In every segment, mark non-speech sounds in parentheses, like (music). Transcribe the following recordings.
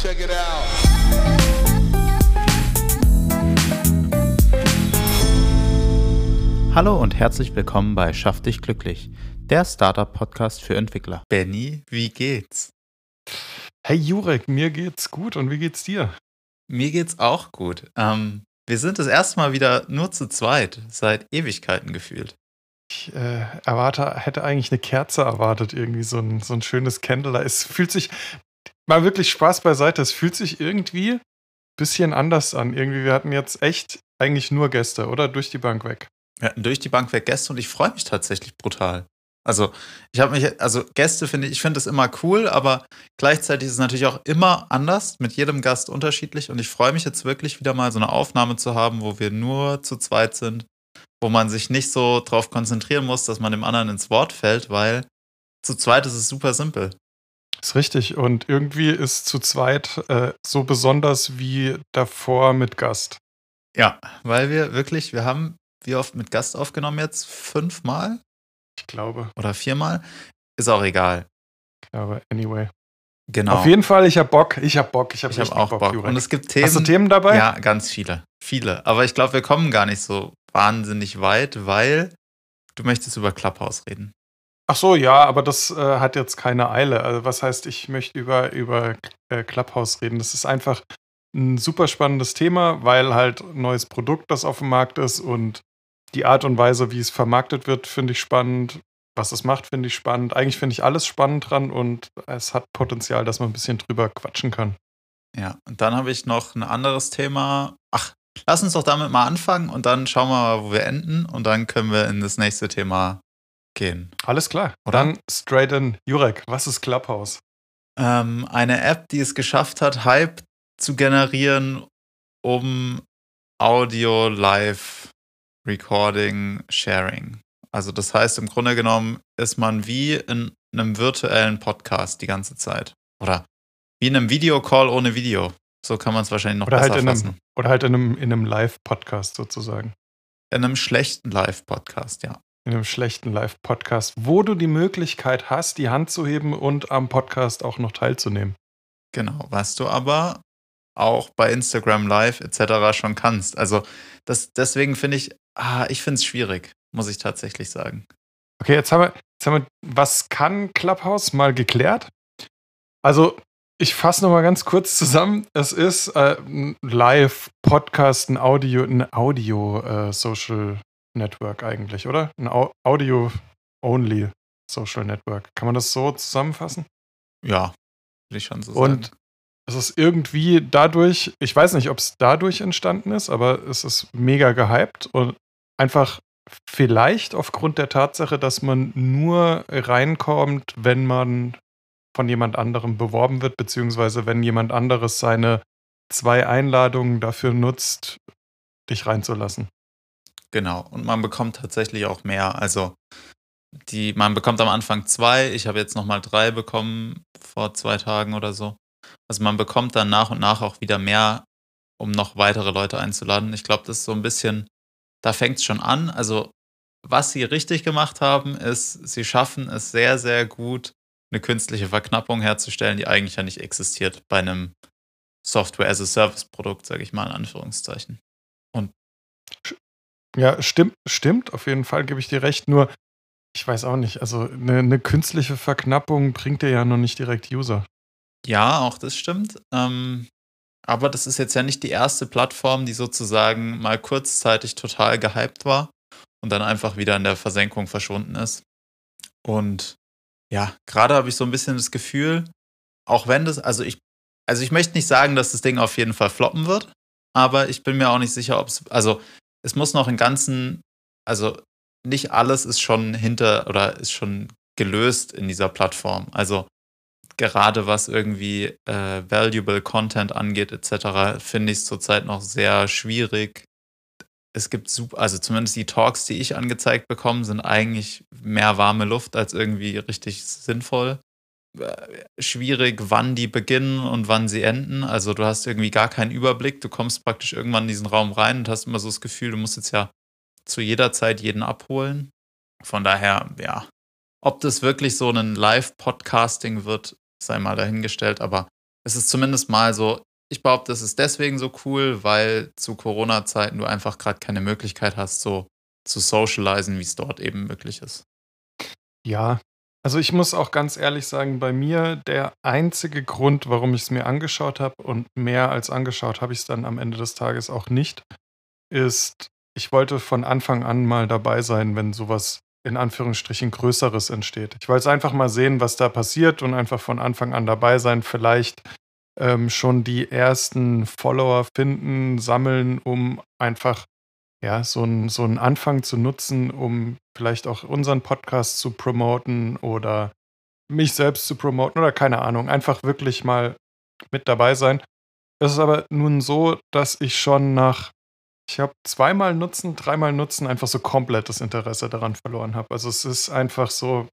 Check it out. Hallo und herzlich willkommen bei Schaff dich glücklich, der Startup-Podcast für Entwickler. Benny, wie geht's? Hey Jurek, mir geht's gut und wie geht's dir? Mir geht's auch gut. Ähm, wir sind das erste Mal wieder nur zu zweit, seit Ewigkeiten gefühlt. Ich äh, erwarte, hätte eigentlich eine Kerze erwartet, irgendwie so ein, so ein schönes Candle. Es fühlt sich, mal wirklich Spaß beiseite, es fühlt sich irgendwie ein bisschen anders an. Irgendwie, wir hatten jetzt echt eigentlich nur Gäste, oder? Durch die Bank weg. Wir hatten durch die Bank weg Gäste und ich freue mich tatsächlich brutal. Also, ich habe mich, also Gäste finde ich, ich finde es immer cool, aber gleichzeitig ist es natürlich auch immer anders, mit jedem Gast unterschiedlich. Und ich freue mich jetzt wirklich wieder mal so eine Aufnahme zu haben, wo wir nur zu zweit sind, wo man sich nicht so drauf konzentrieren muss, dass man dem anderen ins Wort fällt, weil zu zweit ist es super simpel. Ist richtig. Und irgendwie ist zu zweit äh, so besonders wie davor mit Gast. Ja, weil wir wirklich, wir haben wie oft mit Gast aufgenommen jetzt? Fünfmal? Ich glaube. Oder viermal? Ist auch egal. Ich glaube, anyway. Genau. Auf jeden Fall, ich hab Bock, ich hab Bock, ich hab, ich hab auch Bock. Bock. Und es gibt Themen. Hast du Themen dabei? Ja, ganz viele. Viele. Aber ich glaube, wir kommen gar nicht so wahnsinnig weit, weil du möchtest über Clubhouse reden. Ach so, ja, aber das äh, hat jetzt keine Eile. Also, was heißt, ich möchte über, über äh, Clubhouse reden? Das ist einfach ein super spannendes Thema, weil halt ein neues Produkt, das auf dem Markt ist und die Art und Weise, wie es vermarktet wird, finde ich spannend. Was es macht, finde ich spannend. Eigentlich finde ich alles spannend dran und es hat Potenzial, dass man ein bisschen drüber quatschen kann. Ja, und dann habe ich noch ein anderes Thema. Ach, lass uns doch damit mal anfangen und dann schauen wir mal, wo wir enden und dann können wir in das nächste Thema gehen. Alles klar. Oder? Dann straight in. Jurek, was ist Clubhouse? Ähm, eine App, die es geschafft hat, Hype zu generieren, um Audio live Recording Sharing. Also das heißt, im Grunde genommen ist man wie in einem virtuellen Podcast die ganze Zeit. Oder wie in einem Videocall ohne Video. So kann man es wahrscheinlich noch Oder besser halt in fassen. einem, oder halt in einem, in einem Live-Podcast sozusagen. In einem schlechten Live-Podcast, ja. In einem schlechten Live-Podcast, wo du die Möglichkeit hast, die Hand zu heben und am Podcast auch noch teilzunehmen. Genau, was du aber auch bei Instagram Live etc. schon kannst. Also das, deswegen finde ich, ah, ich finde es schwierig, muss ich tatsächlich sagen. Okay, jetzt haben, wir, jetzt haben wir, was kann Clubhouse mal geklärt? Also, ich fasse nochmal ganz kurz zusammen. Es ist äh, ein Live-Podcast, ein Audio, ein Audio-Social Network eigentlich, oder? Ein Au Audio-Only Social Network. Kann man das so zusammenfassen? Ja, will ich schon so Und sagen. es ist irgendwie dadurch, ich weiß nicht, ob es dadurch entstanden ist, aber es ist mega gehypt und einfach vielleicht aufgrund der Tatsache, dass man nur reinkommt, wenn man von jemand anderem beworben wird, beziehungsweise wenn jemand anderes seine zwei Einladungen dafür nutzt, dich reinzulassen. Genau. Und man bekommt tatsächlich auch mehr. Also die, man bekommt am Anfang zwei, ich habe jetzt nochmal drei bekommen vor zwei Tagen oder so. Also man bekommt dann nach und nach auch wieder mehr, um noch weitere Leute einzuladen. Ich glaube, das ist so ein bisschen, da fängt es schon an. Also was sie richtig gemacht haben, ist, sie schaffen es sehr, sehr gut, eine künstliche Verknappung herzustellen, die eigentlich ja nicht existiert bei einem Software-as-a-Service-Produkt, sage ich mal in Anführungszeichen. Und Ja, stimmt, stimmt, auf jeden Fall gebe ich dir recht. Nur, ich weiß auch nicht, also eine, eine künstliche Verknappung bringt dir ja noch nicht direkt User. Ja, auch das stimmt. Ähm, aber das ist jetzt ja nicht die erste Plattform, die sozusagen mal kurzzeitig total gehypt war und dann einfach wieder in der Versenkung verschwunden ist. Und ja, gerade habe ich so ein bisschen das Gefühl, auch wenn das, also ich, also ich möchte nicht sagen, dass das Ding auf jeden Fall floppen wird, aber ich bin mir auch nicht sicher, ob es, also es muss noch im Ganzen, also nicht alles ist schon hinter oder ist schon gelöst in dieser Plattform. Also gerade was irgendwie äh, valuable Content angeht, etc., finde ich es zurzeit noch sehr schwierig. Es gibt super, also zumindest die Talks, die ich angezeigt bekomme, sind eigentlich mehr warme Luft als irgendwie richtig sinnvoll. Äh, Schwierig, wann die beginnen und wann sie enden. Also du hast irgendwie gar keinen Überblick. Du kommst praktisch irgendwann in diesen Raum rein und hast immer so das Gefühl, du musst jetzt ja zu jeder Zeit jeden abholen. Von daher, ja, ob das wirklich so ein Live-Podcasting wird, sei mal dahingestellt, aber es ist zumindest mal so, ich behaupte, es ist deswegen so cool, weil zu Corona-Zeiten du einfach gerade keine Möglichkeit hast, so zu socialisen, wie es dort eben möglich ist. Ja, also ich muss auch ganz ehrlich sagen, bei mir der einzige Grund, warum ich es mir angeschaut habe und mehr als angeschaut habe ich es dann am Ende des Tages auch nicht, ist, ich wollte von Anfang an mal dabei sein, wenn sowas in Anführungsstrichen Größeres entsteht. Ich wollte einfach mal sehen, was da passiert und einfach von Anfang an dabei sein. Vielleicht ähm, schon die ersten Follower finden, sammeln, um einfach ja, so einen so Anfang zu nutzen, um vielleicht auch unseren Podcast zu promoten oder mich selbst zu promoten oder keine Ahnung, einfach wirklich mal mit dabei sein. Es ist aber nun so, dass ich schon nach, ich habe zweimal Nutzen, dreimal Nutzen einfach so komplett das Interesse daran verloren habe. Also es ist einfach so,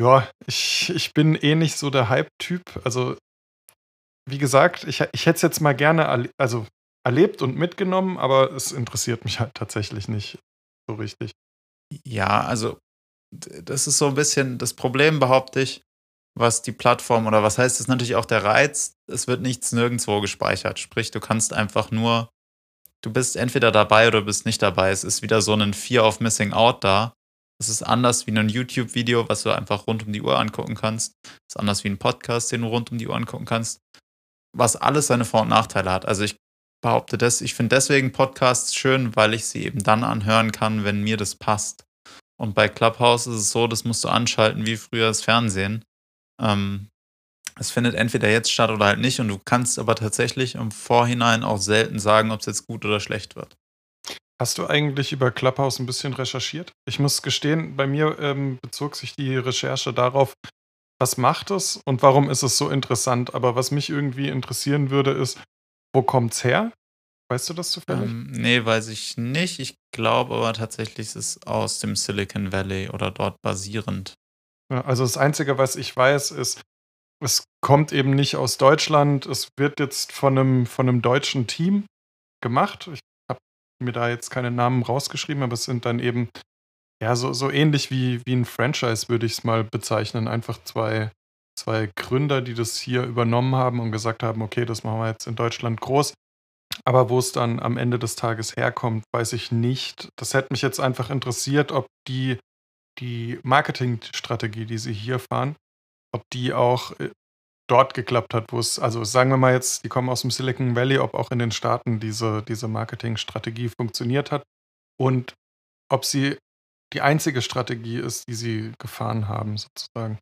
ja, ich, ich bin eh nicht so der Hype-Typ. Also wie gesagt, ich, ich hätte es jetzt mal gerne, also erlebt und mitgenommen, aber es interessiert mich halt tatsächlich nicht so richtig. Ja, also das ist so ein bisschen das Problem, behaupte ich, was die Plattform oder was heißt das natürlich auch der Reiz, es wird nichts nirgendwo gespeichert. Sprich, du kannst einfach nur, du bist entweder dabei oder bist nicht dabei. Es ist wieder so ein Fear of Missing Out da. Es ist anders wie ein YouTube-Video, was du einfach rund um die Uhr angucken kannst. Es ist anders wie ein Podcast, den du rund um die Uhr angucken kannst. Was alles seine Vor- und Nachteile hat. Also ich behaupte das. Ich finde deswegen Podcasts schön, weil ich sie eben dann anhören kann, wenn mir das passt. Und bei Clubhouse ist es so, das musst du anschalten wie früher das Fernsehen. Ähm, es findet entweder jetzt statt oder halt nicht. Und du kannst aber tatsächlich im Vorhinein auch selten sagen, ob es jetzt gut oder schlecht wird. Hast du eigentlich über Clubhouse ein bisschen recherchiert? Ich muss gestehen, bei mir ähm, bezog sich die Recherche darauf, was macht es und warum ist es so interessant. Aber was mich irgendwie interessieren würde, ist, wo kommt's her? Weißt du das zufällig? Ähm, nee, weiß ich nicht. Ich glaube aber tatsächlich, es ist aus dem Silicon Valley oder dort basierend. Ja, also das Einzige, was ich weiß, ist, es kommt eben nicht aus Deutschland. Es wird jetzt von einem, von einem deutschen Team gemacht. Ich habe mir da jetzt keine Namen rausgeschrieben, aber es sind dann eben ja so, so ähnlich wie, wie ein Franchise, würde ich es mal bezeichnen. Einfach zwei zwei Gründer, die das hier übernommen haben und gesagt haben, okay, das machen wir jetzt in Deutschland groß. Aber wo es dann am Ende des Tages herkommt, weiß ich nicht. Das hätte mich jetzt einfach interessiert, ob die, die Marketingstrategie, die sie hier fahren, ob die auch äh, dort geklappt hat, wo es, also sagen wir mal jetzt, die kommen aus dem Silicon Valley, ob auch in den Staaten diese, diese Marketingstrategie funktioniert hat und ob sie die einzige Strategie ist, die sie gefahren haben, sozusagen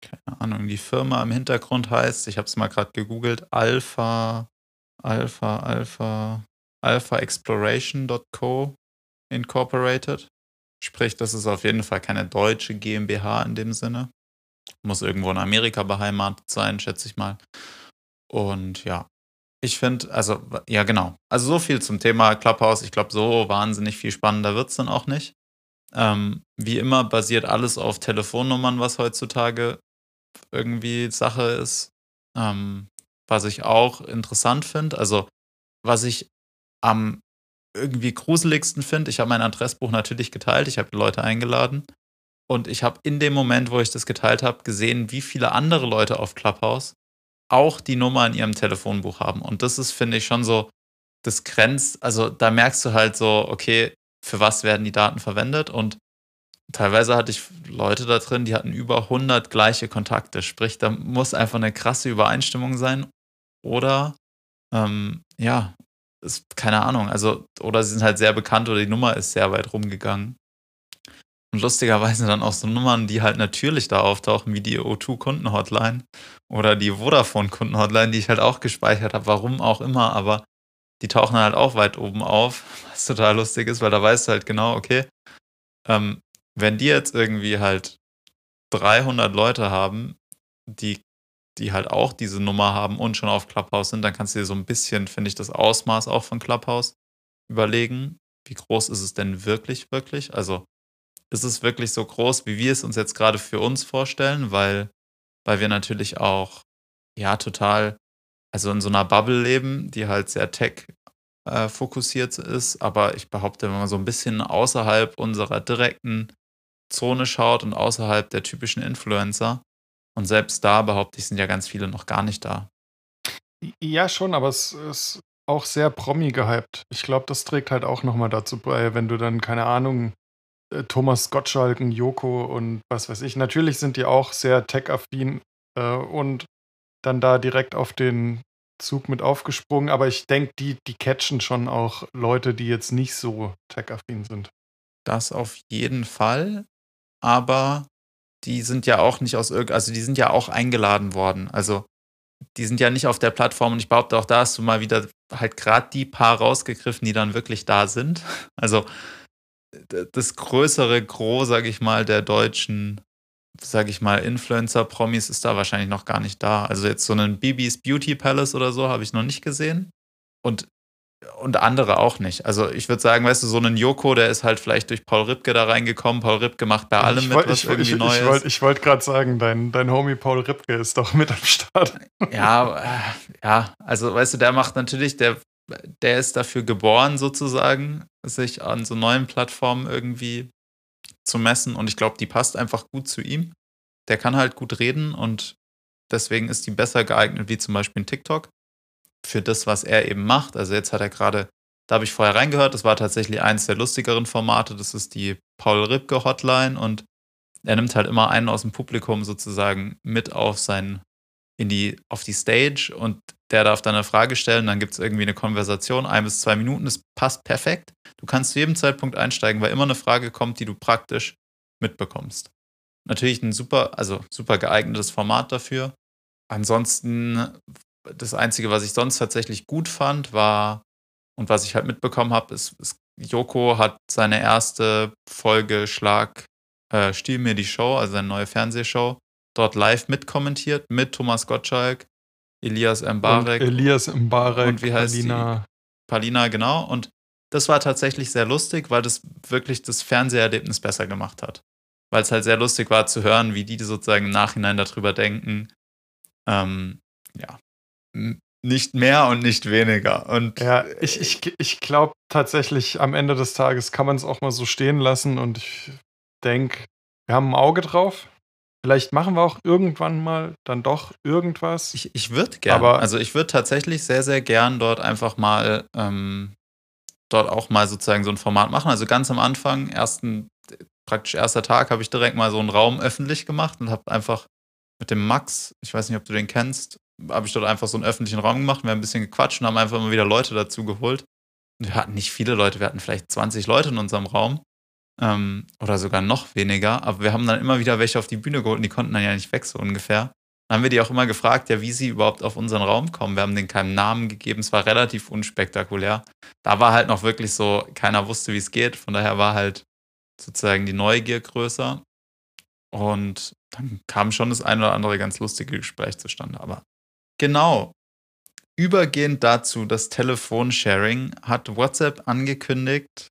keine Ahnung, die Firma im Hintergrund heißt, ich habe es mal gerade gegoogelt, Alpha, Alpha, Alpha, Alpha Exploration.co Incorporated. Sprich, das ist auf jeden Fall keine deutsche GmbH in dem Sinne. Muss irgendwo in Amerika beheimatet sein, schätze ich mal. Und ja, ich finde, also, ja, genau. Also, so viel zum Thema Clubhouse. Ich glaube, so wahnsinnig viel spannender wird es dann auch nicht. Ähm, wie immer basiert alles auf Telefonnummern, was heutzutage irgendwie Sache ist. Ähm, was ich auch interessant finde, also was ich am irgendwie gruseligsten finde, ich habe mein Adressbuch natürlich geteilt, ich habe die Leute eingeladen und ich habe in dem Moment, wo ich das geteilt habe, gesehen, wie viele andere Leute auf Clubhouse auch die Nummer in ihrem Telefonbuch haben. Und das ist, finde ich, schon so, das grenzt, also da merkst du halt so, okay, für was werden die Daten verwendet und teilweise hatte ich Leute da drin, die hatten über 100 gleiche Kontakte. Sprich, da muss einfach eine krasse Übereinstimmung sein. Oder, ähm, ja, ist, keine Ahnung. Also, oder sie sind halt sehr bekannt oder die Nummer ist sehr weit rumgegangen. Und lustigerweise dann auch so Nummern, die halt natürlich da auftauchen, wie die O2-Kundenhotline oder die Vodafone-Kundenhotline, die ich halt auch gespeichert habe, warum auch immer, aber die tauchen halt auch weit oben auf, (laughs) was total lustig ist, weil da weißt du halt genau, okay, ähm, wenn die jetzt irgendwie halt 300 Leute haben, die, die halt auch diese Nummer haben und schon auf Clubhouse sind, dann kannst du dir so ein bisschen, finde ich, das Ausmaß auch von Clubhouse überlegen. Wie groß ist es denn wirklich, wirklich? Also ist es wirklich so groß, wie wir es uns jetzt gerade für uns vorstellen, weil, weil wir natürlich auch, ja, total, also in so einer Bubble leben, die halt sehr tech äh, fokussiert ist, aber ich behaupte, wenn man so ein bisschen außerhalb unserer direkten Zone schaut und außerhalb der typischen Influencer. Und selbst da, behaupte ich, sind ja ganz viele noch gar nicht da. Ja, schon, aber es ist auch sehr Promi gehypt. Ich glaube, das trägt halt auch nochmal dazu bei, wenn du dann, keine Ahnung, äh, Thomas Gottschalken, Joko und was weiß ich. Natürlich sind die auch sehr tech-affin äh, und dann da direkt auf den Zug mit aufgesprungen, aber ich denke, die, die catchen schon auch Leute, die jetzt nicht so tech-affin sind. Das auf jeden Fall, aber die sind ja auch nicht aus irgend, also die sind ja auch eingeladen worden. Also die sind ja nicht auf der Plattform und ich behaupte auch da hast du mal wieder halt gerade die paar rausgegriffen, die dann wirklich da sind. (laughs) Also das größere Gros, sag ich mal, der deutschen, sag ich mal, Influencer-Promis ist da wahrscheinlich noch gar nicht da. Also jetzt so einen Bibis Beauty Palace oder so habe ich noch nicht gesehen. Und und andere auch nicht. Also ich würde sagen, weißt du, so ein Joko, der ist halt vielleicht durch Paul Ripke da reingekommen. Paul Ripke macht bei allem ich mit, was ich, irgendwie ich, neu ich, ist. Ich wollte gerade sagen, dein, dein Homie Paul Ripke ist doch mit am Start. Ja, äh, ja, also weißt du, der macht natürlich, der, der ist dafür geboren sozusagen, sich an so neuen Plattformen irgendwie zu messen und ich glaube, die passt einfach gut zu ihm. Der kann halt gut reden und deswegen ist die besser geeignet wie zum Beispiel ein TikTok für das, was er eben macht. Also jetzt hat er gerade, da habe ich vorher reingehört, das war tatsächlich eins der lustigeren Formate, das ist die Paul Ripke Hotline und er nimmt halt immer einen aus dem Publikum sozusagen mit auf sein, in die, auf die Stage und der darf dann eine Frage stellen, dann gibt es irgendwie eine Konversation, ein bis zwei Minuten, das passt perfekt. Du kannst zu jedem Zeitpunkt einsteigen, weil immer eine Frage kommt, die du praktisch mitbekommst. Natürlich ein super, also super geeignetes Format dafür. Ansonsten das Einzige, was ich sonst tatsächlich gut fand, war, und was ich halt mitbekommen habe, ist, ist, Joko hat seine erste Folge Schlag, äh, Stiehl mir die Show, also seine neue Fernsehshow, dort live mitkommentiert mit Thomas Gottschalk, Elias Mbarek. Und Elias Mbarek, und wie heißt Palina. Die? Palina, genau. Und das war tatsächlich sehr lustig, weil das wirklich das Fernseherlebnis besser gemacht hat. Weil es halt sehr lustig war zu hören, wie die sozusagen im Nachhinein darüber denken. Ähm, ja, nicht mehr und nicht weniger. Und ja, ich, ich, ich glaube tatsächlich, am Ende des Tages kann man es auch mal so stehen lassen und ich denke, wir haben ein Auge drauf. Vielleicht machen wir auch irgendwann mal dann doch irgendwas. Ich, ich würde gerne. Also ich würde tatsächlich sehr, sehr gern dort einfach mal ähm, dort auch mal sozusagen so ein Format machen. Also ganz am Anfang, ersten, praktisch erster Tag, habe ich direkt mal so einen Raum öffentlich gemacht und habe einfach mit dem Max, ich weiß nicht, ob du den kennst, habe ich dort einfach so einen öffentlichen Raum gemacht. Wir haben ein bisschen gequatscht und haben einfach immer wieder Leute dazu geholt. Wir hatten nicht viele Leute, wir hatten vielleicht 20 Leute in unserem Raum. Ähm, oder sogar noch weniger. Aber wir haben dann immer wieder welche auf die Bühne geholt und die konnten dann ja nicht weg, so ungefähr. Dann haben wir die auch immer gefragt, ja, wie sie überhaupt auf unseren Raum kommen. Wir haben denen keinen Namen gegeben. Es war relativ unspektakulär. Da war halt noch wirklich so, keiner wusste, wie es geht. Von daher war halt sozusagen die Neugier größer. Und dann kam schon das ein oder andere ganz lustige Gespräch zustande. Aber Genau. Übergehend dazu, das Telefonsharing hat WhatsApp angekündigt,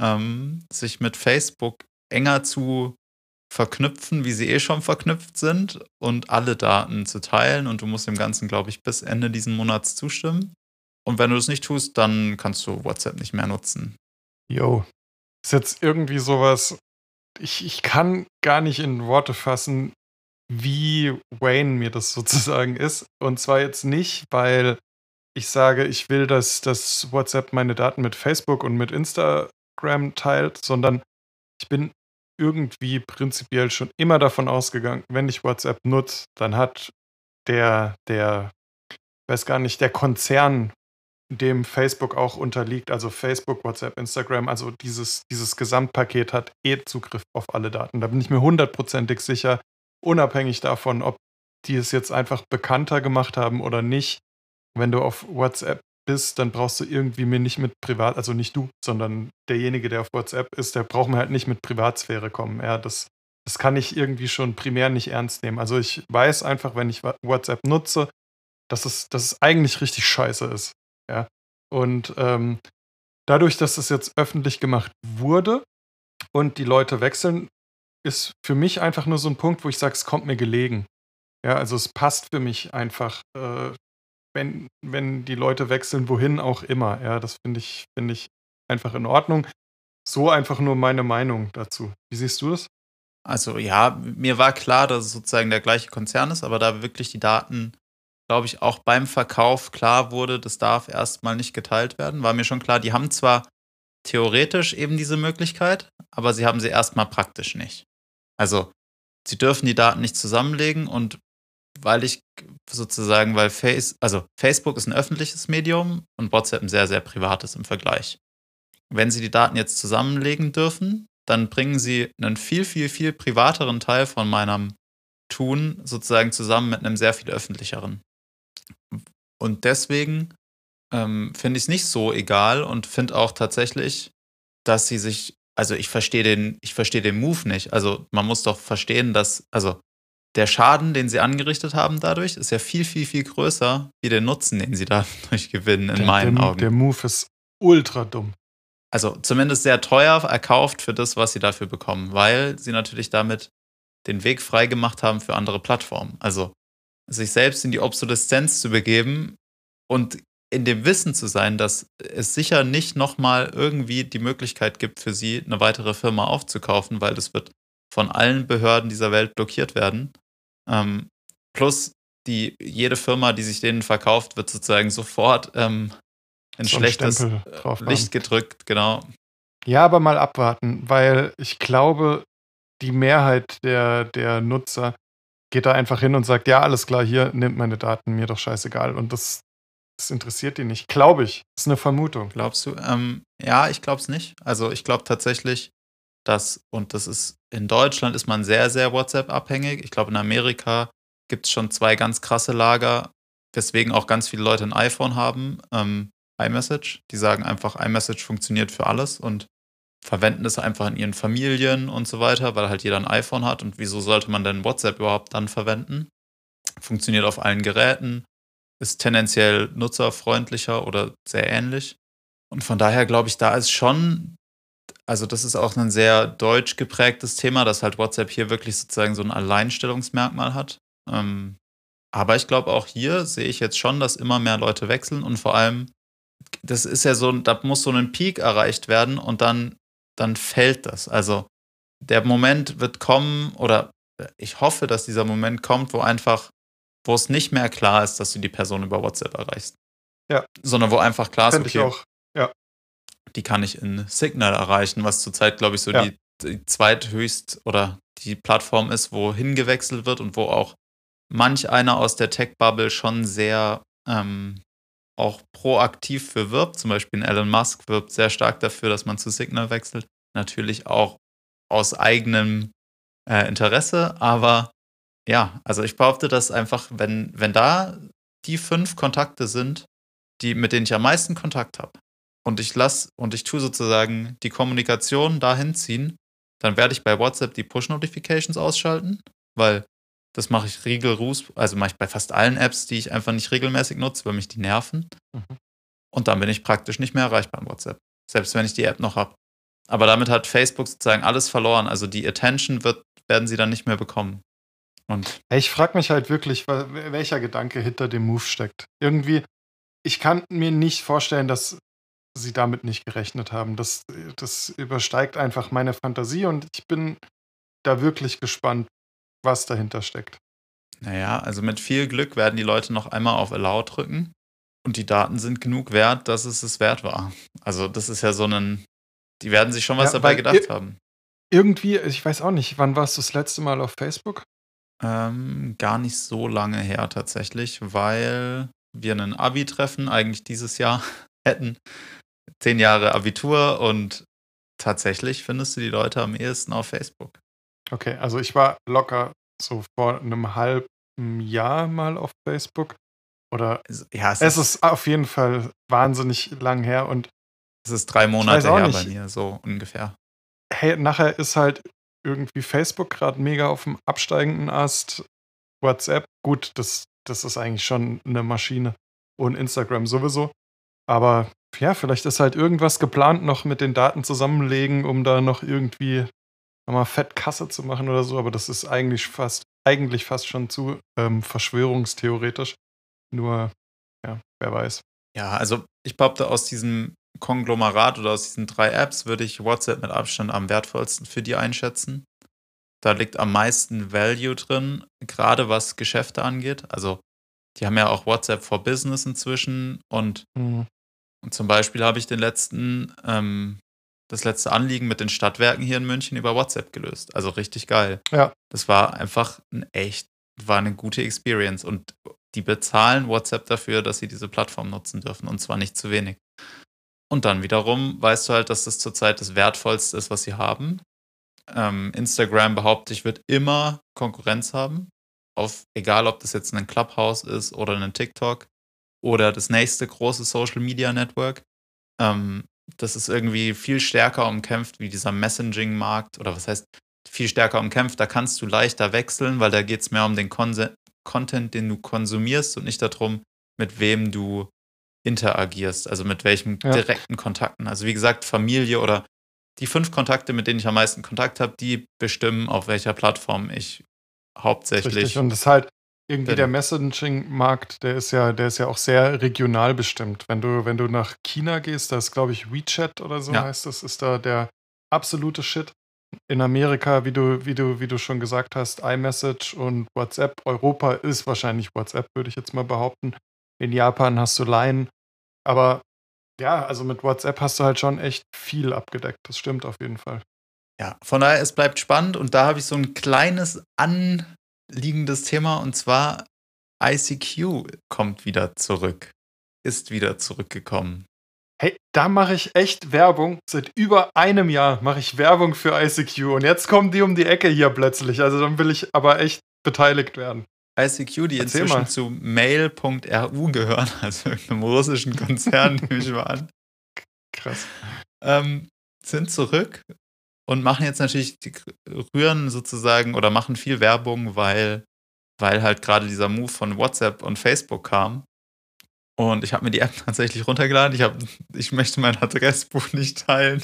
ähm, sich mit Facebook enger zu verknüpfen, wie sie eh schon verknüpft sind und alle Daten zu teilen. Und du musst dem Ganzen, glaube ich, bis Ende diesen Monats zustimmen. Und wenn du das nicht tust, dann kannst du WhatsApp nicht mehr nutzen. Jo, ist jetzt irgendwie sowas, ich, ich kann gar nicht in Worte fassen, wie Wayne mir das sozusagen ist. Und zwar jetzt nicht, weil ich sage, ich will, dass das WhatsApp meine Daten mit Facebook und mit Instagram teilt, sondern ich bin irgendwie prinzipiell schon immer davon ausgegangen, wenn ich WhatsApp nutze, dann hat der, der, weiß gar nicht, der Konzern, dem Facebook auch unterliegt, also Facebook, WhatsApp, Instagram, also dieses, dieses Gesamtpaket hat eh Zugriff auf alle Daten. Da bin ich mir hundertprozentig sicher, unabhängig davon, ob die es jetzt einfach bekannter gemacht haben oder nicht, wenn du auf WhatsApp bist, dann brauchst du irgendwie mir nicht mit Privat, also nicht du, sondern derjenige, der auf WhatsApp ist, der braucht mir halt nicht mit Privatsphäre kommen. Ja, das, das kann ich irgendwie schon primär nicht ernst nehmen. Also ich weiß einfach, wenn ich WhatsApp nutze, dass es, dass es eigentlich richtig scheiße ist. Ja. Und ähm, dadurch, dass es jetzt öffentlich gemacht wurde und die Leute wechseln, ist für mich einfach nur so ein Punkt, wo ich sage, es kommt mir gelegen. Ja, also es passt für mich einfach, äh, wenn, wenn die Leute wechseln, wohin auch immer. Ja, das finde ich, finde ich einfach in Ordnung. So einfach nur meine Meinung dazu. Wie siehst du das? Also ja, mir war klar, dass es sozusagen der gleiche Konzern ist, aber da wirklich die Daten glaube ich, auch beim Verkauf klar wurde, das darf erstmal nicht geteilt werden. War mir schon klar, die haben zwar theoretisch eben diese Möglichkeit, aber sie haben sie erstmal praktisch nicht. Also, sie dürfen die Daten nicht zusammenlegen und weil ich sozusagen, weil Face, also Facebook ist ein öffentliches Medium und WhatsApp ein sehr, sehr privates im Vergleich. Wenn sie die Daten jetzt zusammenlegen dürfen, dann bringen sie einen viel, viel, viel privateren Teil von meinem Tun sozusagen zusammen mit einem sehr viel öffentlicheren. Und deswegen ähm, finde ich es nicht so egal und finde auch tatsächlich, dass sie sich, also ich verstehe den, ich verstehe den Move nicht. Also man muss doch verstehen, dass, also der Schaden, den sie angerichtet haben dadurch, ist ja viel, viel, viel größer wie der Nutzen, den sie dadurch gewinnen, in der, meinen der, Augen. Der Move ist ultra dumm also zumindest sehr teuer erkauft für das, was sie dafür bekommen, weil sie natürlich damit den Weg freigemacht haben für andere Plattformen. Also sich selbst in die Obsoleszenz zu begeben und in dem Wissen zu sein, dass es sicher nicht nochmal irgendwie die Möglichkeit gibt für sie, eine weitere Firma aufzukaufen, weil das wird von allen Behörden dieser Welt blockiert werden. Ähm, plus die, jede Firma, die sich denen verkauft, wird sozusagen sofort ähm, ein so schlechtes äh, Licht gedrückt, genau. Ja, aber mal abwarten, weil ich glaube, die Mehrheit der, der Nutzer geht da einfach hin und sagt, ja, alles klar, hier, nimmt meine Daten, mir doch scheißegal. Und das, das interessiert die nicht. Glaube ich. Das ist eine Vermutung. Glaubst du? Ähm, ja, ich glaube es nicht. Also ich glaube tatsächlich, dass, und das ist, in Deutschland ist man sehr, sehr WhatsApp-abhängig. Ich glaube, in Amerika gibt es schon zwei ganz krasse Lager, weswegen auch ganz viele Leute ein iPhone haben. Ähm, iMessage. Die sagen einfach, iMessage funktioniert für alles und verwenden es einfach in ihren Familien und so weiter, weil halt jeder ein iPhone hat. Und wieso sollte man denn WhatsApp überhaupt dann verwenden? Funktioniert auf allen Geräten, ist tendenziell nutzerfreundlicher oder sehr ähnlich. Und von daher glaube ich, da ist schon, also das ist auch ein sehr deutsch geprägtes Thema, dass halt WhatsApp hier wirklich sozusagen so ein Alleinstellungsmerkmal hat. Ähm, aber ich glaube, auch hier sehe ich jetzt schon, dass immer mehr Leute wechseln und vor allem das ist ja so, da muss so ein Peak erreicht werden und dann, dann fällt das. Also der Moment wird kommen oder ich hoffe, dass dieser Moment kommt, wo einfach, wo es nicht mehr klar ist, dass du die Person über WhatsApp erreichst. Ja. Sondern wo einfach klar ist, okay, ich auch. Ja. die kann ich in Signal erreichen, was zurzeit, glaube ich, so ja. die, die zweithöchst oder die Plattform ist, wo hingewechselt wird und wo auch manch einer aus der Tech-Bubble schon sehr ähm, auch proaktiv für wirbt. Zum Beispiel Elon Musk wirbt sehr stark dafür, dass man zu Signal wechselt. Natürlich auch aus eigenem äh, Interesse, aber ja, also ich behaupte, dass einfach, wenn, wenn da die fünf Kontakte sind, die, mit denen ich am meisten Kontakt habe, und ich lasse und ich tue sozusagen die Kommunikation dahin ziehen, dann werde ich bei WhatsApp die Push-Notifications ausschalten, weil das mache ich rigoros, also mache ich bei fast allen Apps, die ich einfach nicht regelmäßig nutze, weil mich die nerven. Mhm. Und dann bin ich praktisch nicht mehr erreichbar in WhatsApp. Selbst wenn ich die App noch habe. Aber damit hat Facebook sozusagen alles verloren. Also die Attention wird, werden sie dann nicht mehr bekommen. Und ich frage mich halt wirklich, welcher Gedanke hinter dem Move steckt. Irgendwie, ich kann mir nicht vorstellen, dass sie damit nicht gerechnet haben. Das, das übersteigt einfach meine Fantasie und ich bin da wirklich gespannt, was dahinter steckt. Naja, also mit viel Glück werden die Leute noch einmal auf Allow drücken und die Daten sind genug wert, dass es es wert war. Also das ist ja so ein, die werden sich schon was ja, dabei gedacht haben. Irgendwie, ich weiß auch nicht, wann warst du das letzte Mal auf Facebook? Ähm, gar nicht so lange her tatsächlich, weil wir einen Abi-Treffen eigentlich dieses Jahr (laughs) hätten. Zehn Jahre Abitur und tatsächlich findest du die Leute am ehesten auf Facebook. Okay, also ich war locker so vor einem halben Jahr mal auf Facebook. Oder ja, es, es ist, ist, auf jeden Fall wahnsinnig lang her und es ist drei Monate her nicht. bei mir, so ungefähr. Hey, nachher ist halt irgendwie Facebook gerade mega auf dem absteigenden Ast. WhatsApp, gut, das, das ist eigentlich schon eine Maschine. Und Instagram sowieso. Aber ja, vielleicht ist halt irgendwas geplant noch mit den Daten zusammenlegen, um da noch irgendwie nochmal fett Kasse zu machen oder so, aber das ist eigentlich fast, eigentlich fast schon zu ähm, verschwörungstheoretisch. Nur, ja, wer weiß. Ja, also ich behaupte, aus diesem Konglomerat oder aus diesen drei Apps würde ich WhatsApp mit Abstand am wertvollsten für die einschätzen. Da liegt am meisten Value drin, gerade was Geschäfte angeht. Also die haben ja auch WhatsApp for Business inzwischen und, Mhm. und zum Beispiel habe ich den letzten, ähm, das letzte Anliegen mit den Stadtwerken hier in München über WhatsApp gelöst. Also richtig geil. Ja. Das war einfach ein echt, war eine gute Experience und die bezahlen WhatsApp dafür, dass sie diese Plattform nutzen dürfen und zwar nicht zu wenig. Und dann wiederum weißt du halt, dass das zurzeit das Wertvollste ist, was sie haben. Ähm, Instagram behaupte ich, wird immer Konkurrenz haben. Auf, egal ob das jetzt ein Clubhouse ist oder ein TikTok oder das nächste große Social Media Network. Ähm, das ist irgendwie viel stärker umkämpft wie dieser Messaging-Markt oder was heißt viel stärker umkämpft. Da kannst du leichter wechseln, weil da geht es mehr um den Konse Content, den du konsumierst und nicht darum, mit wem du interagierst, also mit welchen Ja. direkten Kontakten. Also wie gesagt, Familie oder die fünf Kontakte, mit denen ich am meisten Kontakt habe, die bestimmen, auf welcher Plattform ich hauptsächlich. Richtig. Und das ist halt irgendwie Bin- der Messaging-Markt, der ist ja, der ist ja auch sehr regional bestimmt. Wenn du, wenn du nach China gehst, da ist, glaube ich, WeChat oder so Ja. heißt das, ist da der absolute Shit. In Amerika, wie du, wie du, wie du schon gesagt hast, iMessage und WhatsApp. Europa ist wahrscheinlich WhatsApp, würde ich jetzt mal behaupten. In Japan hast du Line. Aber ja, also mit WhatsApp hast du halt schon echt viel abgedeckt. Das stimmt auf jeden Fall. Ja, von daher, es bleibt spannend und da habe ich so ein kleines anliegendes Thema und zwar ICQ kommt wieder zurück. Ist wieder zurückgekommen. Hey, da mache ich echt Werbung. Seit über einem Jahr mache ich Werbung für ICQ und jetzt kommen die um die Ecke hier plötzlich. Also dann will ich aber echt beteiligt werden. ICQ, die Erzähl inzwischen mal. zu Mail.ru gehören, (laughs) also irgendeinem russischen Konzern, (laughs) nehme ich mal an, Krass. ähm, sind zurück und machen jetzt natürlich, die rühren sozusagen oder machen viel Werbung, weil, weil halt gerade dieser Move von WhatsApp und Facebook kam. Und ich habe mir die App (laughs) tatsächlich runtergeladen. Ich, hab, ich möchte mein Adressbuch nicht teilen.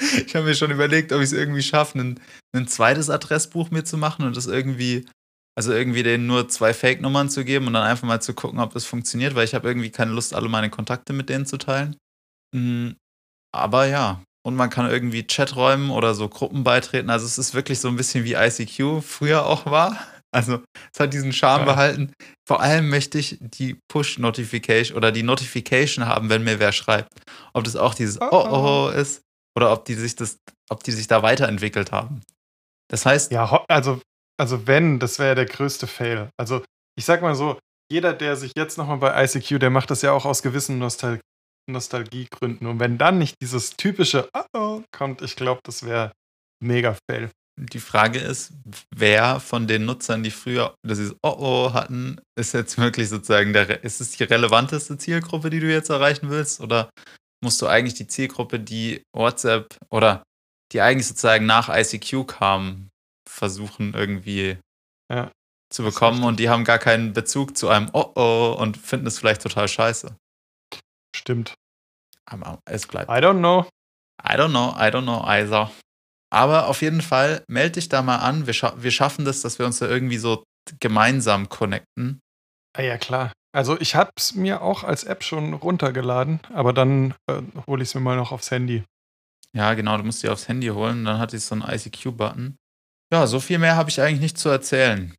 Ich habe mir schon überlegt, ob ich es irgendwie schaffe, ein, ein zweites Adressbuch mir zu machen und das irgendwie, also irgendwie denen nur zwei Fake-Nummern zu geben und dann einfach mal zu gucken, ob das funktioniert, weil ich habe irgendwie keine Lust, alle meine Kontakte mit denen zu teilen. Mm, Aber ja, und man kann irgendwie Chaträumen oder so Gruppen beitreten. Also es ist wirklich so ein bisschen wie ICQ früher auch war. Also es hat diesen Charme Ja. behalten. Vor allem möchte ich die Push-Notification oder die Notification haben, wenn mir wer schreibt. Ob das auch dieses Oh, Oh oh. oh ist oder ob die sich das, ob die sich da weiterentwickelt haben. Das heißt, Ja, also, also wenn, das wäre ja der größte Fail. Also ich sag mal so, jeder, der sich jetzt nochmal bei ICQ, der macht das ja auch aus gewissen Nostal Nostalgiegründen. Und wenn dann nicht dieses typische Oh oh kommt, ich glaube, das wäre mega Fail. die Frage ist, wer von den Nutzern, die früher dieses Oh oh hatten, ist jetzt wirklich sozusagen der, ist es die relevanteste Zielgruppe, die du jetzt erreichen willst? Oder musst du eigentlich die Zielgruppe, die WhatsApp oder die eigentlich sozusagen nach ICQ kam, versuchen irgendwie Ja, zu bekommen und die haben gar keinen Bezug zu einem Oh oh und finden es vielleicht total scheiße. Stimmt. Aber es bleibt. I don't know. I don't know, I don't know either. Aber auf jeden Fall, melde dich da mal an. Wir, scha wir schaffen das, dass wir uns da irgendwie so gemeinsam connecten. Ah ja, klar. Also ich habe es mir auch als App schon runtergeladen, aber dann äh, hole ich es mir mal noch aufs Handy. Ja, genau, du musst die aufs Handy holen. Dann hat die so einen ICQ-Button. Ja, so viel mehr habe ich eigentlich nicht zu erzählen.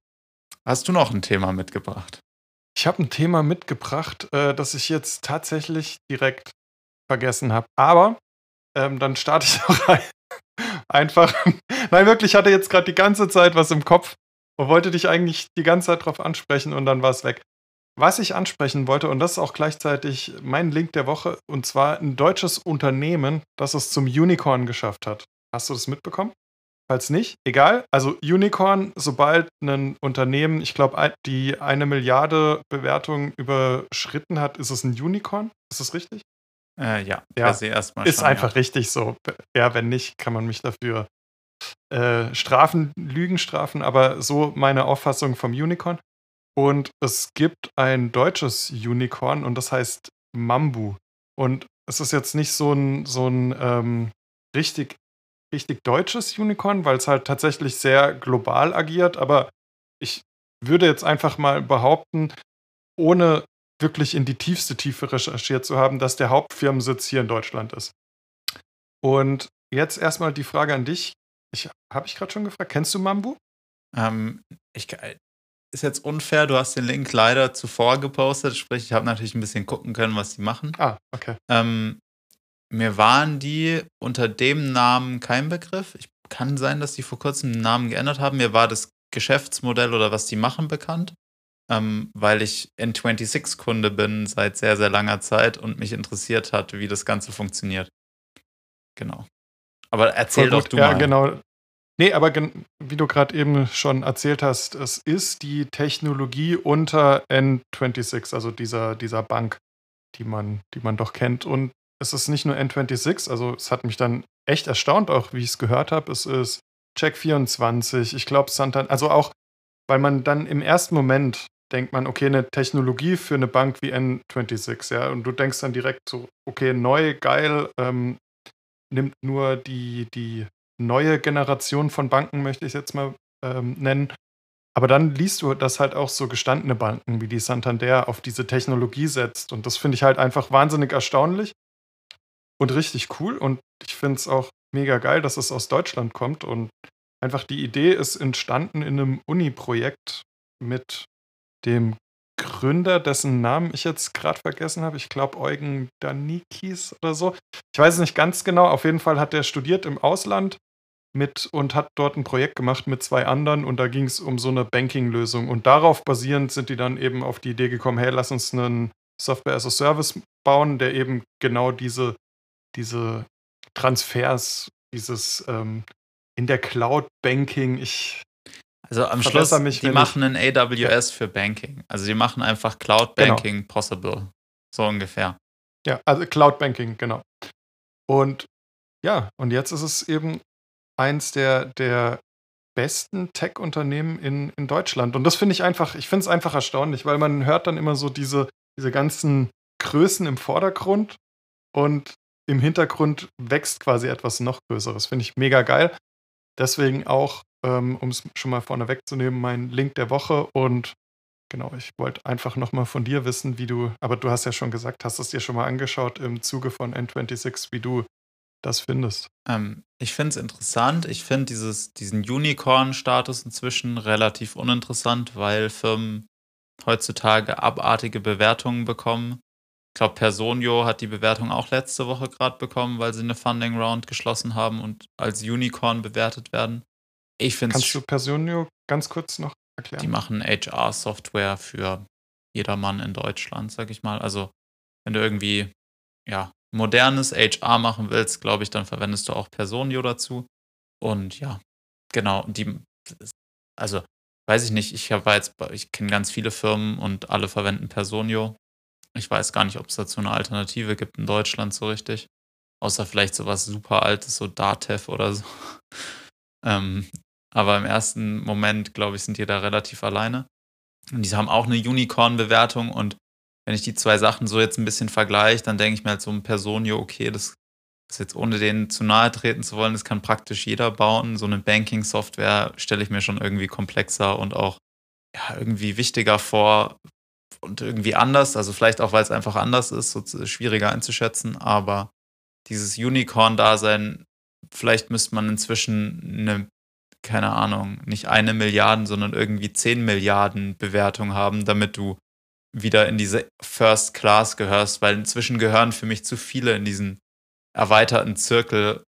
Hast du noch ein Thema mitgebracht? Ich habe ein Thema mitgebracht, äh, das ich jetzt tatsächlich direkt vergessen habe. Aber ähm, dann starte ich (laughs) auch rein. einfach. Nein, wirklich, ich hatte jetzt gerade die ganze Zeit was im Kopf und wollte dich eigentlich die ganze Zeit drauf ansprechen und dann war es weg. Was ich ansprechen wollte, und das ist auch gleichzeitig mein Link der Woche, und zwar ein deutsches Unternehmen, das es zum Unicorn geschafft hat. Hast du das mitbekommen? Falls nicht, egal. Also Unicorn, sobald ein Unternehmen, ich glaube, die eine Milliarde Bewertung überschritten hat, ist es ein Unicorn. Ist das richtig? Äh, ja, Ja, per se erstmal ist schon, einfach richtig so. Ja, wenn nicht, kann man mich dafür äh, strafen, Lügen strafen, aber so meine Auffassung vom Unicorn. Und es gibt ein deutsches Unicorn und das heißt Mambu. Und es ist jetzt nicht so ein, so ein ähm, richtig, richtig deutsches Unicorn, weil es halt tatsächlich sehr global agiert, aber ich würde jetzt einfach mal behaupten, ohne wirklich in die tiefste Tiefe recherchiert zu haben, dass der Hauptfirmensitz hier in Deutschland ist. Und jetzt erstmal die Frage an dich. Ich, Habe ich gerade schon gefragt, kennst du Mambu? Ähm, ich, ist jetzt unfair, du hast den Link leider zuvor gepostet, sprich, ich habe natürlich ein bisschen gucken können, was die machen. Ah, okay. Ähm, mir waren die unter dem Namen kein Begriff. Ich kann sein, dass die vor kurzem den Namen geändert haben. Mir war das Geschäftsmodell oder was die machen bekannt, ähm, weil ich N26-Kunde bin seit sehr, sehr langer Zeit und mich interessiert hat, wie das Ganze funktioniert. Genau. Aber erzähl doch du ja, mal. genau. Nee, aber wie du gerade eben schon erzählt hast, es ist die Technologie unter N26, also dieser, dieser Bank, die man, die man doch kennt. Und es ist nicht nur N26, also es hat mich dann echt erstaunt, auch wie ich es gehört habe. Es ist Check24, ich glaube Santander, also auch, weil man dann im ersten Moment denkt man, okay, eine Technologie für eine Bank wie N26, ja, und du denkst dann direkt so, okay, neu, geil, ähm, nimmt nur die, die neue Generation von Banken, möchte ich jetzt mal ähm, nennen. Aber dann liest du, dass halt auch so gestandene Banken wie die Santander auf diese Technologie setzt. Und das finde ich halt einfach wahnsinnig erstaunlich und richtig cool. Und ich finde es auch mega geil, dass es aus Deutschland kommt. Und einfach die Idee ist entstanden in einem Uni-Projekt mit dem Gründer, dessen Namen ich jetzt gerade vergessen habe. Ich glaube Eugen Danikis oder so. Ich weiß es nicht ganz genau. Auf jeden Fall hat er studiert im Ausland mit und hat dort ein Projekt gemacht mit zwei anderen und da ging es um so eine Banking-Lösung. Und darauf basierend sind die dann eben auf die Idee gekommen, hey, lass uns einen Software as a Service bauen, der eben genau diese, diese Transfers, dieses ähm, in der Cloud-Banking, ich also am Schluss, mich, die machen ein AWS für Banking. Also die machen einfach Cloud genau. Banking genau. possible. So ungefähr. Ja, also Cloud Banking, genau. Und ja, und jetzt ist es eben eins der, der besten Tech-Unternehmen in, in Deutschland. Und das finde ich einfach, ich finde es einfach erstaunlich, weil man hört dann immer so diese, diese ganzen Größen im Vordergrund und im Hintergrund wächst quasi etwas noch Größeres. Finde ich mega geil. Deswegen auch ähm, um es schon mal vorne wegzunehmen, mein Link der Woche. Und genau, ich wollte einfach nochmal von dir wissen, wie du, aber du hast ja schon gesagt, hast es dir schon mal angeschaut im Zuge von N26, wie du das findest. Ähm, ich finde es interessant. Ich finde diesen Unicorn-Status inzwischen relativ uninteressant, weil Firmen heutzutage abartige Bewertungen bekommen. Ich glaube, Personio hat die Bewertung auch letzte Woche gerade bekommen, weil sie eine Funding Round geschlossen haben und als Unicorn bewertet werden. Ich finde Kannst du Personio ganz kurz noch erklären? Die machen HR-Software für jedermann in Deutschland, sag ich mal. Also, wenn du irgendwie ja, modernes HR machen willst, glaube ich, dann verwendest du auch Personio dazu. Und ja, genau, die, also weiß ich nicht, ich habe jetzt, ich kenne ganz viele Firmen und alle verwenden Personio. Ich weiß gar nicht, ob es dazu eine Alternative gibt in Deutschland so richtig. Außer vielleicht sowas super altes, so Datev oder so. (laughs) ähm, aber im ersten Moment, glaube ich, sind die da relativ alleine. Und die haben auch eine Unicorn-Bewertung und wenn ich die zwei Sachen so jetzt ein bisschen vergleiche, dann denke ich mir halt so ein Personio, okay, das ist jetzt ohne denen zu nahe treten zu wollen, das kann praktisch jeder bauen. So eine Banking-Software stelle ich mir schon irgendwie komplexer und auch ja, irgendwie wichtiger vor und irgendwie anders. Also vielleicht auch, weil es einfach anders ist, so schwieriger einzuschätzen. Aber dieses Unicorn-Dasein, vielleicht müsste man inzwischen eine keine Ahnung, nicht eine Milliarden, sondern irgendwie zehn Milliarden Bewertung haben, damit du wieder in diese First Class gehörst, weil inzwischen gehören für mich zu viele in diesen erweiterten Zirkel.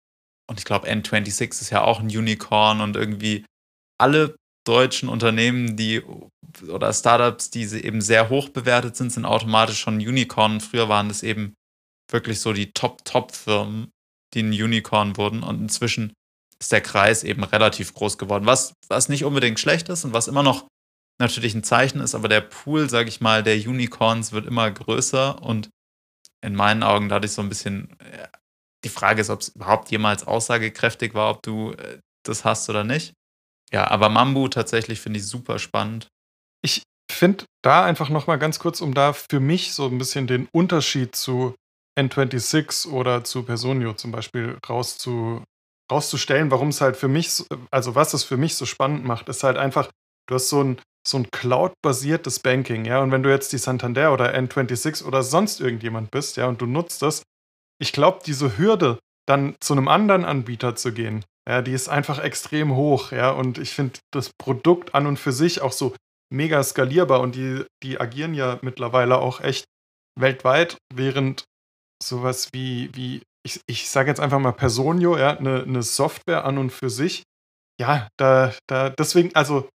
Und ich glaube, N26 ist ja auch ein Unicorn und irgendwie alle deutschen Unternehmen, die oder Startups, die eben sehr hoch bewertet sind, sind automatisch schon Unicorn. Früher waren das eben wirklich so die Top-Top-Firmen, die ein Unicorn wurden. Und inzwischen ist der Kreis eben relativ groß geworden. Was, was nicht unbedingt schlecht ist und was immer noch natürlich ein Zeichen ist, aber der Pool, sage ich mal, der Unicorns wird immer größer und in meinen Augen dadurch so ein bisschen. Äh, die Frage ist, ob es überhaupt jemals aussagekräftig war, ob du äh, das hast oder nicht. Ja, aber Mambu tatsächlich finde ich super spannend. Ich finde da einfach nochmal ganz kurz, um da für mich so ein bisschen den Unterschied zu N26 oder zu Personio zum Beispiel rauszu, rauszustellen, warum es halt für mich, also was es für mich so spannend macht, ist halt einfach, du hast so ein, so ein Cloud-basiertes Banking, ja, und wenn du jetzt die Santander oder N26 oder sonst irgendjemand bist, ja, und du nutzt das, ich glaube, diese Hürde, dann zu einem anderen Anbieter zu gehen, ja, die ist einfach extrem hoch, ja, und ich finde das Produkt an und für sich auch so mega skalierbar und die, die agieren ja mittlerweile auch echt weltweit, während sowas wie, wie ich, ich sage jetzt einfach mal Personio, ja, eine, eine Software an und für sich, ja, da, da, deswegen, also,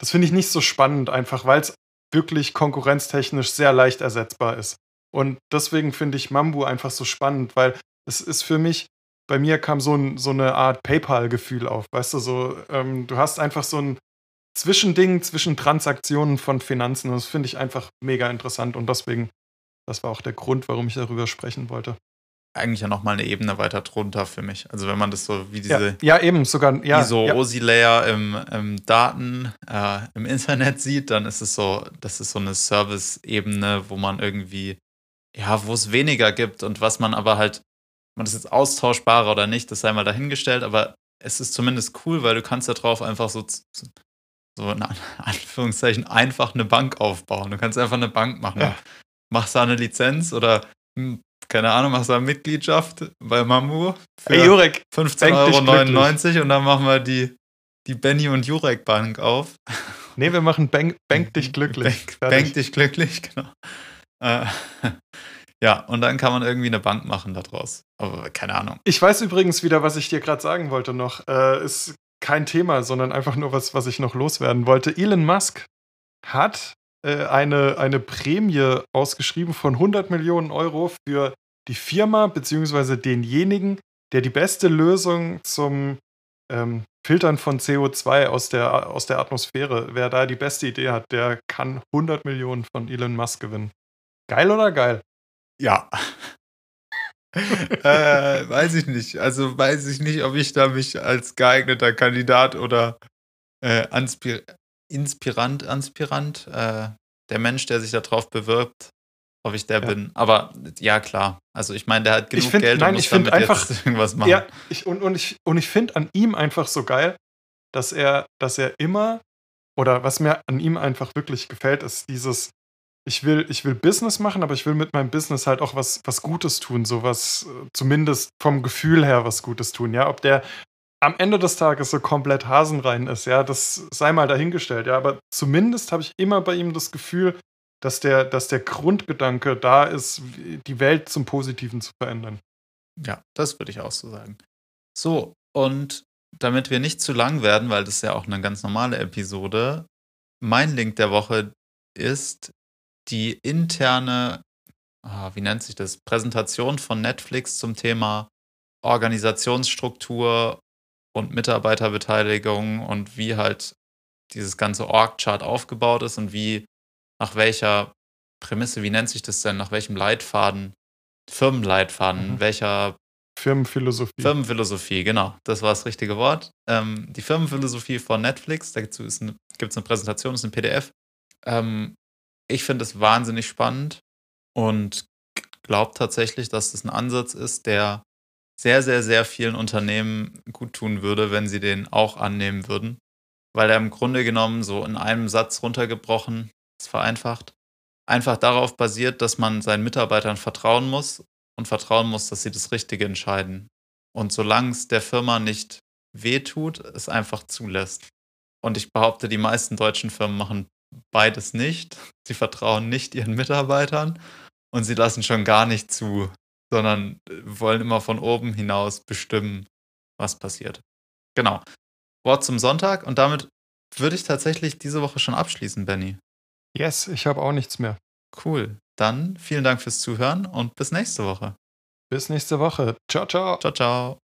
das finde ich nicht so spannend, einfach weil es wirklich konkurrenztechnisch sehr leicht ersetzbar ist. Und deswegen finde ich Mambu einfach so spannend, weil es ist für mich, bei mir kam so, ein, so eine Art PayPal-Gefühl auf. Weißt du, so, ähm, du hast einfach so ein Zwischending zwischen Transaktionen von Finanzen. Und das finde ich einfach mega interessant und deswegen, das war auch der Grund, warum ich darüber sprechen wollte eigentlich ja nochmal eine Ebene weiter drunter für mich. Also wenn man das so wie diese ja, ja eben sogar ja, wie so ja. OSI-Layer im, im, Daten äh, im Internet sieht, dann ist es so, das ist so eine Service-Ebene, wo man irgendwie ja, wo es weniger gibt und was man aber halt, man ist jetzt austauschbarer oder nicht, das sei mal dahingestellt, aber es ist zumindest cool, weil du kannst da drauf einfach so so in (laughs) Anführungszeichen einfach eine Bank aufbauen. Du kannst einfach eine Bank machen. Ja. Machst da eine Lizenz oder hm, keine Ahnung, machst du eine Mitgliedschaft bei Mamu für hey, Jurek, 15,99 Euro und dann machen wir die, die Benny und Jurek Bank auf. Nee, wir machen Bank, Bank (laughs) dich glücklich. Bank, Bank dich glücklich, (laughs) genau. Äh, ja, und dann kann man irgendwie eine Bank machen daraus. Aber keine Ahnung. Ich weiß übrigens wieder, was ich dir gerade sagen wollte noch. Äh, ist kein Thema, sondern einfach nur was, was ich noch loswerden wollte. Elon Musk hat äh, eine, eine Prämie ausgeschrieben von 100 Millionen Euro für die Firma bzw. denjenigen, der die beste Lösung zum ähm, Filtern von CO2 aus der, aus der Atmosphäre, wer da die beste Idee hat, der kann 100 Millionen von Elon Musk gewinnen. Geil oder geil? Ja. (laughs) äh, weiß ich nicht. Also weiß ich nicht, ob ich da mich als geeigneter Kandidat oder äh, Anspir Inspirant, Aspirant, äh, der Mensch, der sich darauf bewirbt, ob ich der ja. bin. Aber ja, klar. Also ich meine, der hat genug find, Geld nein, und muss damit einfach, jetzt (laughs) irgendwas machen. Ja, ich, und, und ich, und ich finde an ihm einfach so geil, dass er, dass er immer, oder was mir an ihm einfach wirklich gefällt, ist dieses, ich will, ich will Business machen, aber ich will mit meinem Business halt auch was, was Gutes tun, so was, äh, zumindest vom Gefühl her was Gutes tun, ja. Ob der am Ende des Tages so komplett hasenrein ist, ja, das sei mal dahingestellt, ja, aber zumindest habe ich immer bei ihm das Gefühl, dass der, dass der Grundgedanke da ist, die Welt zum Positiven zu verändern. Ja, das würde ich auch so sagen. So, und damit wir nicht zu lang werden, weil das ist ja auch eine ganz normale Episode, mein Link der Woche ist die interne, ah, wie nennt sich das, Präsentation von Netflix zum Thema Organisationsstruktur und Mitarbeiterbeteiligung und wie halt dieses ganze Org-Chart aufgebaut ist und wie, nach welcher Prämisse, wie nennt sich das denn, nach welchem Leitfaden, Firmenleitfaden, mhm. welcher Firmenphilosophie. Firmenphilosophie, genau. Das war das richtige Wort. Ähm, die Firmenphilosophie von Netflix, dazu gibt es eine, eine, Präsentation, ist ein PDF. Ähm, ich finde es wahnsinnig spannend und glaube tatsächlich, dass das ein Ansatz ist, der sehr, sehr, sehr vielen Unternehmen gut tun würde, wenn sie den auch annehmen würden. Weil er im Grunde genommen so in einem Satz runtergebrochen, ist vereinfacht, einfach darauf basiert, dass man seinen Mitarbeitern vertrauen muss und vertrauen muss, dass sie das Richtige entscheiden. Und solange es der Firma nicht wehtut, es einfach zulässt. Und ich behaupte, die meisten deutschen Firmen machen beides nicht. Sie vertrauen nicht ihren Mitarbeitern und sie lassen schon gar nicht zu, sondern äh, wollen immer von oben hinaus bestimmen, was passiert. Genau. Wort zum Sonntag und damit würde ich tatsächlich diese Woche schon abschließen, Benny. Yes, ich habe auch nichts mehr. Cool. Dann vielen Dank fürs Zuhören und bis nächste Woche. Bis nächste Woche. Ciao, ciao. Ciao, ciao.